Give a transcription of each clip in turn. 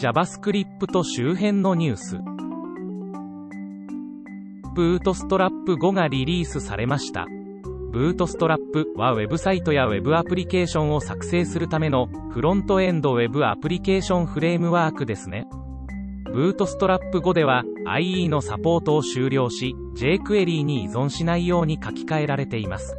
JavaScript 周辺のニュース。ブートストラップ5がリリースされました。ブートストラップはウェブサイトやウェブアプリケーションを作成するためのフロントエンドウェブアプリケーションフレームワークですね。ブートストラップ5では IE のサポートを終了し jQuery に依存しないように書き換えられています。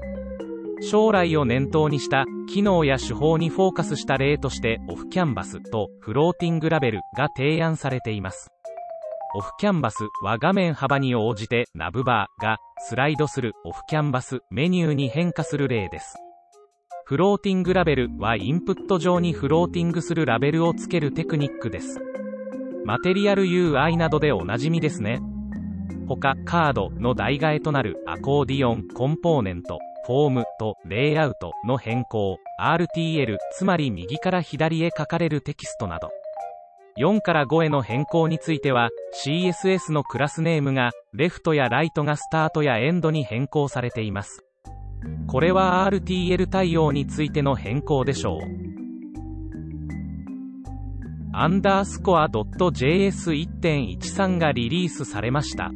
将来を念頭にした機能や手法にフォーカスした例としてオフキャンバスとフローティングラベルが提案されています。オフキャンバスは画面幅に応じてナブバーがスライドするオフキャンバスメニューに変化する例です。フローティングラベルはインプット上にフローティングするラベルをつけるテクニックです。マテリアル UI などでおなじみですね。他カードの代替えとなるアコーディオンコンポーネント。フォームとレイアウトの変更 RTL つまり右から左へ書かれるテキストなど。4から5への変更については CSS のクラスネームがレフトやライトがスタートやエンドに変更されています。これは RTL 対応についての変更でしょう。アンダースコア .js1.13 がリリースされました。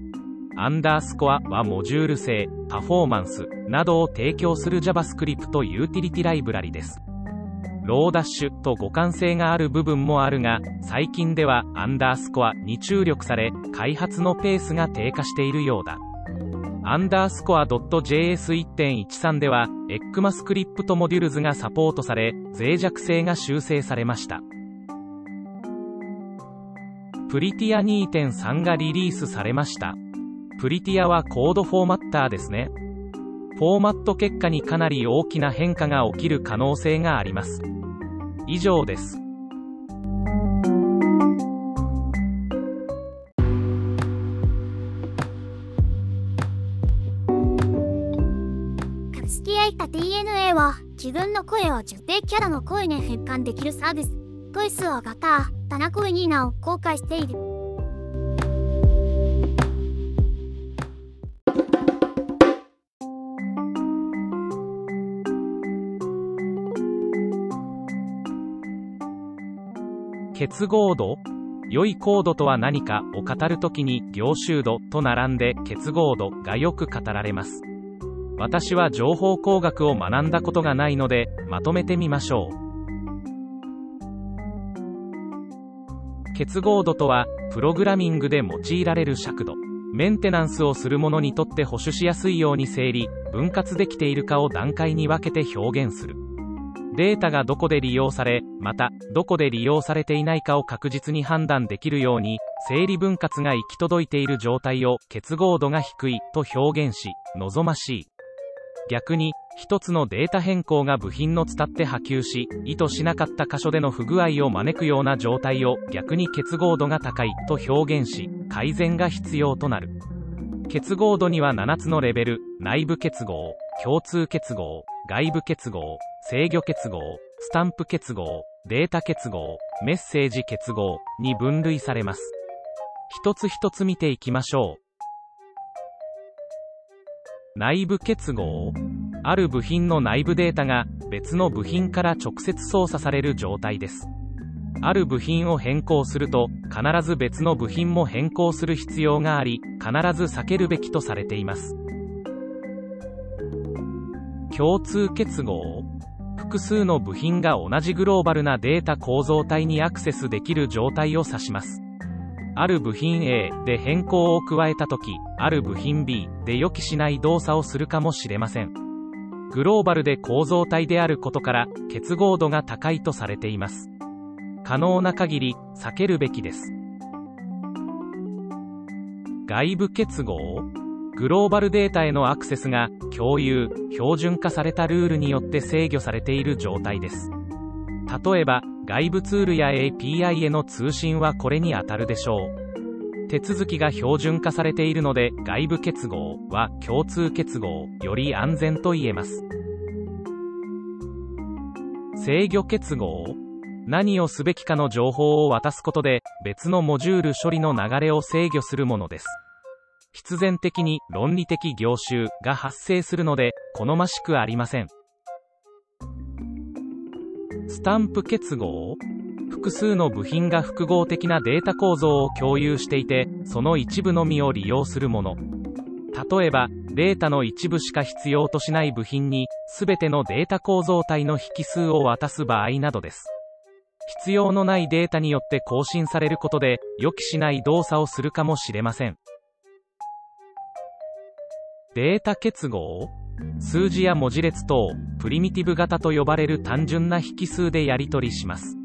アンダースコアはモジュール性、パフォーマンスなどを提供する JavaScript ユーティリティライブラリです。Lodash と互換性がある部分もあるが、最近では Underscore に注力され、開発のペースが低下しているようだ。 Underscore.js 1.13 では、 ECMAScript Modules がサポートされ、脆弱性が修正されました。 Prettier 2.3がリリースされました。 Prettier はコードフォーマッターですね。フォーマット結果にかなり大きな変化が起きる可能性があります。以上です。株式会社 DNA は自分の声を受定キャラの声に変換できるサービス、トイスを型、棚声ニーナを公開している。結合度？良いコードとは何かを語るときに凝集度と並んで結合度がよく語られます。私は情報工学を学んだことがないのでまとめてみましょう。結合度とはプログラミングで用いられる尺度。メンテナンスをする者にとって保守しやすいように整理分割できているかを段階に分けて表現する。データがどこで利用され、また、どこで利用されていないかを確実に判断できるように、整理分割が行き届いている状態を結合度が低いと表現し、望ましい。逆に、一つのデータ変更が部品の伝って波及し、意図しなかった箇所での不具合を招くような状態を逆に結合度が高いと表現し、改善が必要となる。結合度には7つのレベル、内部結合、共通結合、外部結合、制御結合、スタンプ結合、データ結合、メッセージ結合に分類されます。一つ一つ見ていきましょう。内部結合ある部品の内部データが別の部品から直接操作される状態です。ある部品を変更すると必ず別の部品も変更する必要があり必ず避けるべきとされています共通結合？複数の部品が同じグローバルなデータ構造体にアクセスできる状態を指します。ある部品 A で変更を加えたとき、ある部品 B で予期しない動作をするかもしれません。グローバルで構造体であることから結合度が高いとされています。可能な限り避けるべきです。外部結合？グローバルデータへのアクセスが共有、標準化されたルールによって制御されている状態です。例えば、外部ツールや API への通信はこれにあたるでしょう。手続きが標準化されているので、外部結合は共通結合より安全と言えます。制御結合？何をすべきかの情報を渡すことで、別のモジュール処理の流れを制御するものです。必然的に論理的業種が発生するので好ましくありませんスタンプ結合？複数の部品が複合的なデータ構造を共有していて、その一部のみを利用するもの。例えば、データの一部しか必要としない部品に、すべてのデータ構造体の引数を渡す場合などです。必要のないデータによって更新されることで、予期しない動作をするかもしれません。データ結合？数字や文字列等、プリミティブ型と呼ばれる単純な引数でやり取りします。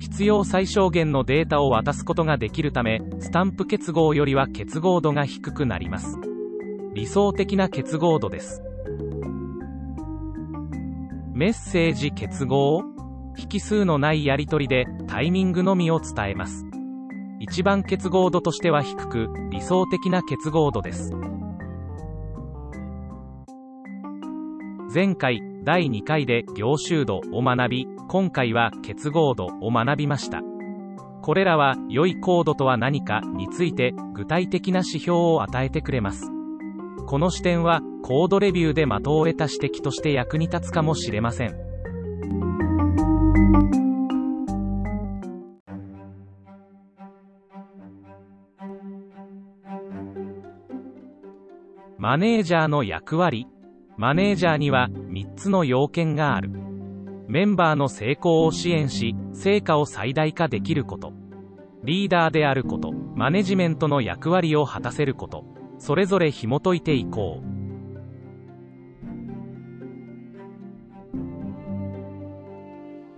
必要最小限のデータを渡すことができるため、スタンプ結合よりは結合度が低くなります。理想的な結合度です。メッセージ結合？引数のないやり取りでタイミングのみを伝えます。一番結合度としては低く、理想的な結合度です。前回、第2回で行集度を学び、今回は結合度を学びました。これらは良いコードとは何かについて具体的な指標を与えてくれます。この視点はコードレビューで的を得た指摘として役に立つかもしれません。マネージャーの役割マネージャーには3つの要件がある。メンバーの成功を支援し、成果を最大化できること。リーダーであること、マネジメントの役割を果たせること。それぞれ紐解いていこう。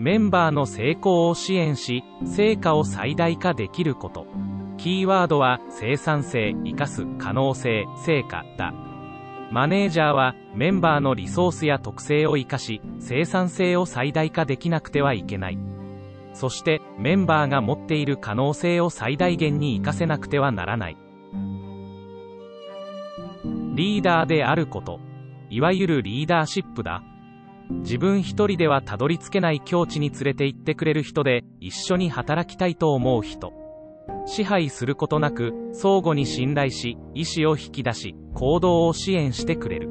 メンバーの成功を支援し、成果を最大化できること。キーワードは生産性、生かす、可能性、成果だ。マネージャーはメンバーのリソースや特性を生かし、生産性を最大化できなくてはいけない。そしてメンバーが持っている可能性を最大限に活かせなくてはならない。リーダーであること。いわゆるリーダーシップだ。自分一人ではたどり着けない境地に連れて行ってくれる人で、一緒に働きたいと思う人。支配することなく、相互に信頼し、意思を引き出し、行動を支援してくれる。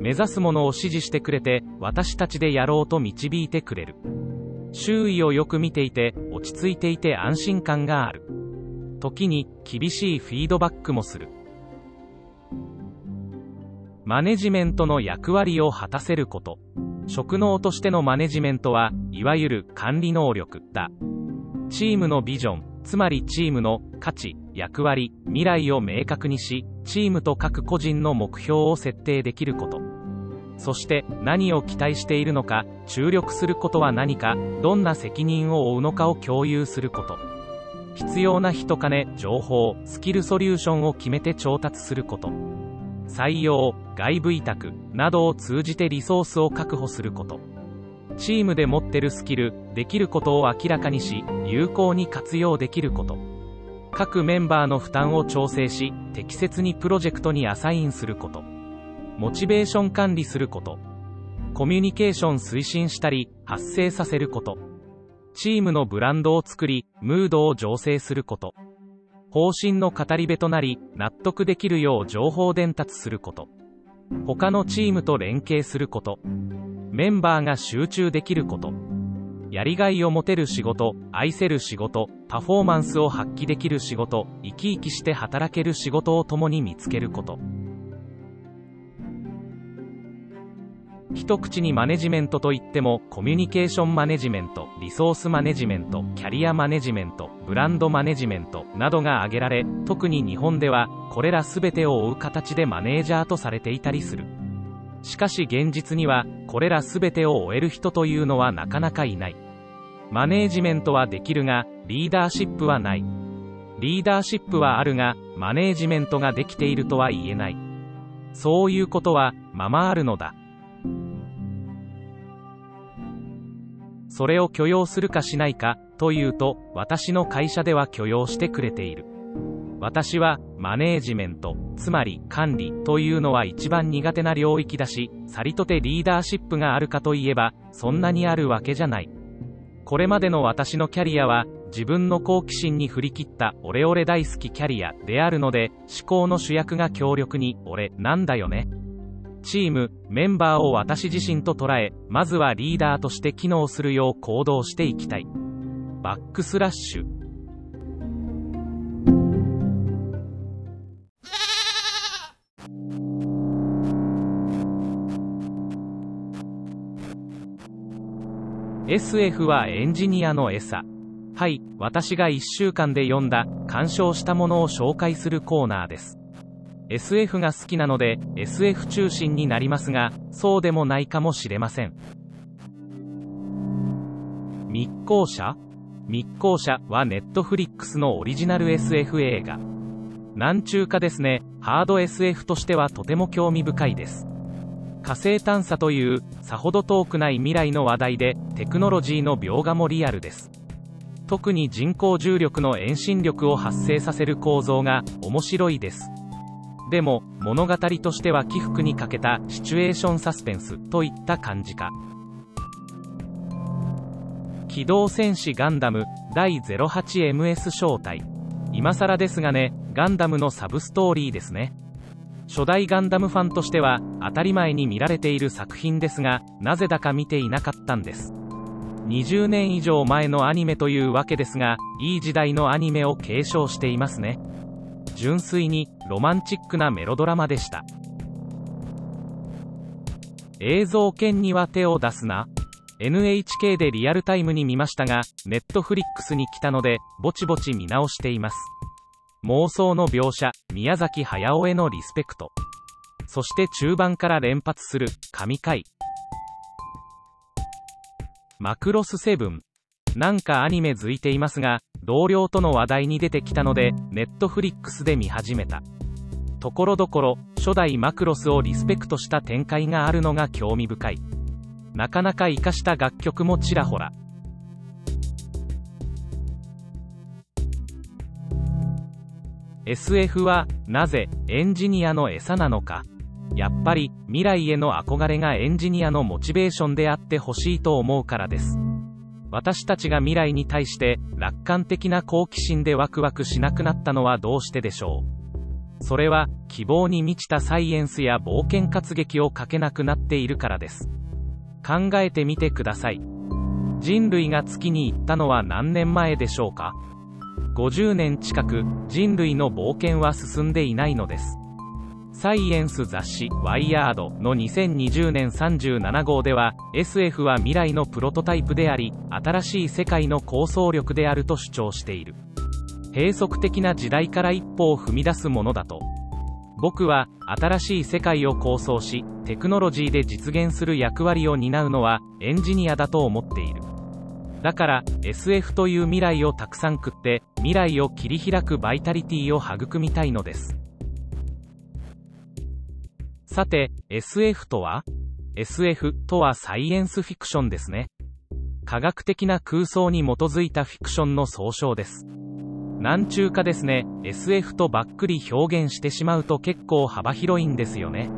目指すものを指示してくれて、私たちでやろうと導いてくれる。周囲をよく見ていて、落ち着いていて安心感がある。時に、厳しいフィードバックもする。マネジメントの役割を果たせること。職能としてのマネジメントは、いわゆる管理能力だ。チームのビジョン、つまりチームの価値、役割、未来を明確にし、チームと各個人の目標を設定できること。そして何を期待しているのか、注力することは何か、どんな責任を負うのかを共有すること。必要な人金、情報、スキルソリューションを決めて調達すること。採用、外部委託などを通じてリソースを確保すること。チームで持ってるスキル、できることを明らかにし、有効に活用できること。各メンバーの負担を調整し、適切にプロジェクトにアサインすること。モチベーション管理すること。コミュニケーション推進したり、発生させること。チームのブランドを作り、ムードを醸成すること。方針の語り部となり、納得できるよう情報伝達すること。他のチームと連携すること。メンバーが集中できること。やりがいを持てる仕事、愛せる仕事、パフォーマンスを発揮できる仕事、生き生きして働ける仕事を共に見つけること。一口にマネジメントといっても、コミュニケーションマネジメント、リソースマネジメント、キャリアマネジメント、ブランドマネジメントなどが挙げられ、特に日本では、これら全てを追う形でマネージャーとされていたりする。しかし現実には、これら全てを終える人というのはなかなかいない。マネージメントはできるが、リーダーシップはない。リーダーシップはあるが、マネージメントができているとは言えない。そういうことは、ままあるのだ。それを許容するかしないか、というと、私の会社では許容してくれている。私は、マネージメント、つまり管理というのは一番苦手な領域だし、さりとてリーダーシップがあるかといえば、そんなにあるわけじゃない。これまでの私のキャリアは、自分の好奇心に振り切ったオレオレ大好きキャリアであるので、思考の主役が強力に、俺、なんだよね？チーム、メンバーを私自身と捉え、まずはリーダーとして機能するよう行動していきたい。バックスラッシュ。SF はエンジニアの餌。はい、私が1週間で読んだ、鑑賞したものを紹介するコーナーです。SF が好きなので、SF 中心になりますが、そうでもないかもしれません。密航者？密航者はネットフリックスのオリジナル SF 映画。なんちゅうかですね、ハード SF としてはとても興味深いです。火星探査というさほど遠くない未来の話題でテクノロジーの描画もリアルです特に人工重力の遠心力を発生させる構造が面白いですでも物語としては起伏に欠けたシチュエーションサスペンスといった感じか。機動戦士ガンダム第 08MS 正体。今更ですがねガンダムのサブストーリーですね。初代ガンダムファンとしては当たり前に見られている作品ですがなぜだか見ていなかったんです。20年以上前のアニメというわけですがいい時代のアニメを継承していますね。純粋にロマンチックなメロドラマでした。映像権には手を出すな。NHK でリアルタイムに見ましたがネットフリックスに来たのでぼちぼち見直しています。妄想の描写宮崎駿へのリスペクト。そして中盤から連発する神回。マクロスセブン。なんかアニメづいていますが同僚との話題に出てきたのでネットフリックスで見始めた。ところどころ初代マクロスをリスペクトした展開があるのが興味深い。なかなか活かした楽曲もちらほら。SF はなぜエンジニアの餌なのか。やっぱり未来への憧れがエンジニアのモチベーションであってほしいと思うからです。私たちが未来に対して楽観的な好奇心でワクワクしなくなったのはどうしてでしょう？それは希望に満ちたサイエンスや冒険活劇を書けなくなっているからです。考えてみてください。人類が月に行ったのは何年前でしょうか？50年近く人類の冒険は進んでいないのです。サイエンス雑誌「ワイヤード」の2020年37号では SF は未来のプロトタイプであり新しい世界の構想力であると主張している。閉塞的な時代から一歩を踏み出すものだと。僕は新しい世界を構想しテクノロジーで実現する役割を担うのはエンジニアだと思っている。だから SF という未来をたくさん食って未来を切り開くバイタリティを育みたいのです。さて SF とは？SF とはサイエンスフィクションですね。科学的な空想に基づいたフィクションの総称です。なんちゅうかですね SF とばっくり表現してしまうと結構幅広いんですよね。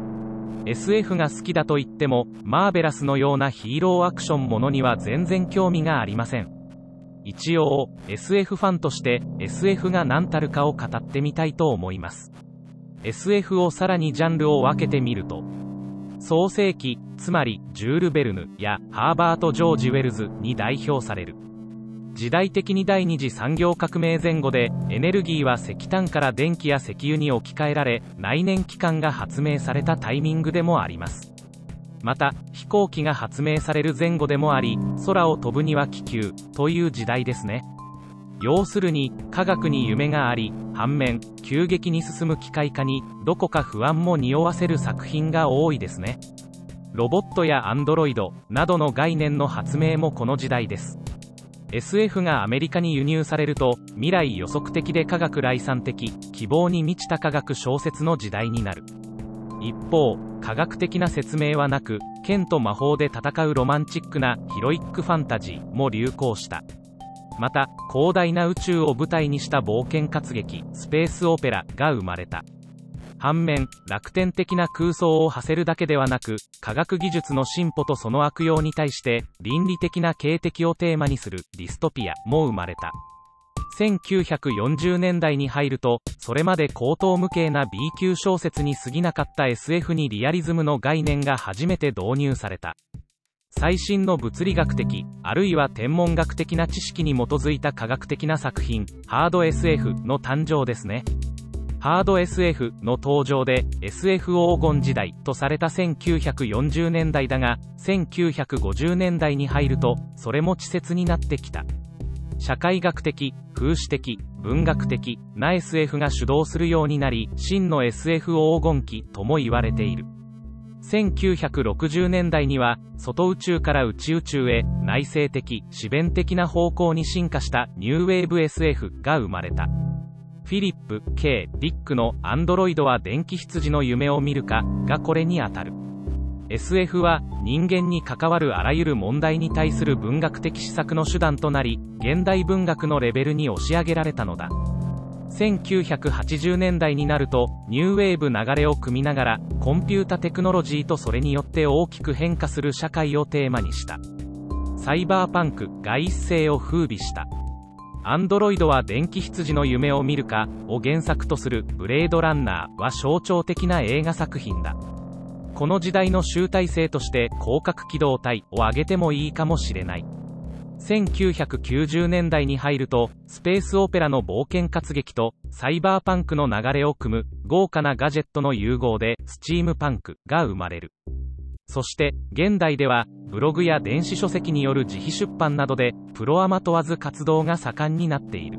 SF が好きだと言ってもマーベラスのようなヒーローアクションものには全然興味がありません。一応 SF ファンとして SF が何たるかを語ってみたいと思います。SF をさらにジャンルを分けてみると創世記つまりジュール・ベルヌやハーバート・ジョージ・ウェルズに代表される。時代的に第二次産業革命前後でエネルギーは石炭から電気や石油に置き換えられ内燃機関が発明されたタイミングでもあります。また飛行機が発明される前後でもあり空を飛ぶには気球という時代ですね。要するに科学に夢があり反面急激に進む機械化にどこか不安も匂わせる作品が多いですね。ロボットやアンドロイドなどの概念の発明もこの時代です。SF がアメリカに輸入されると未来予測的で科学来産的希望に満ちた科学小説の時代になる。一方科学的な説明はなく剣と魔法で戦うロマンチックなヒロイックファンタジーも流行した。また広大な宇宙を舞台にした冒険活劇スペースオペラが生まれた。反面楽天的な空想を馳せるだけではなく科学技術の進歩とその悪用に対して倫理的な警笛をテーマにするディストピアも生まれた。1940年代に入るとそれまで高等無形な B 級小説に過ぎなかった SF にリアリズムの概念が初めて導入された。最新の物理学的、あるいは天文学的な知識に基づいた科学的な作品、ハード SF の誕生ですね。ハード SF の登場で SF 黄金時代とされた1940年代だが、1950年代に入ると、それも稚拙になってきた。社会学的、風刺的、文学的な SF が主導するようになり、真の SF 黄金期とも言われている。1960年代には、外宇宙から内宇宙へ内省的、自弁的な方向に進化したニューウェーブ SF が生まれた。フィリップ、K、ディックのアンドロイドは電気羊の夢を見るかがこれにあたる。SF は人間に関わるあらゆる問題に対する文学的施策の手段となり、現代文学のレベルに押し上げられたのだ。1980年代になると、ニューウェーブ流れを組みながら、コンピュータテクノロジーとそれによって大きく変化する社会をテーマにした。サイバーパンクが一世を風靡した。アンドロイドは電気羊の夢を見るかを原作とするブレードランナーは象徴的な映画作品だ。この時代の集大成として広角機動隊を挙げてもいいかもしれない。1990年代に入ると、スペースオペラの冒険活劇とサイバーパンクの流れを組む豪華なガジェットの融合でスチームパンクが生まれる。そして、現代では、ブログや電子書籍による自費出版などで、プロアマ問わず活動が盛んになっている。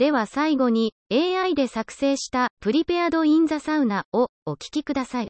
では最後に AI で作成したプリペアドインザサウナをお聴きください。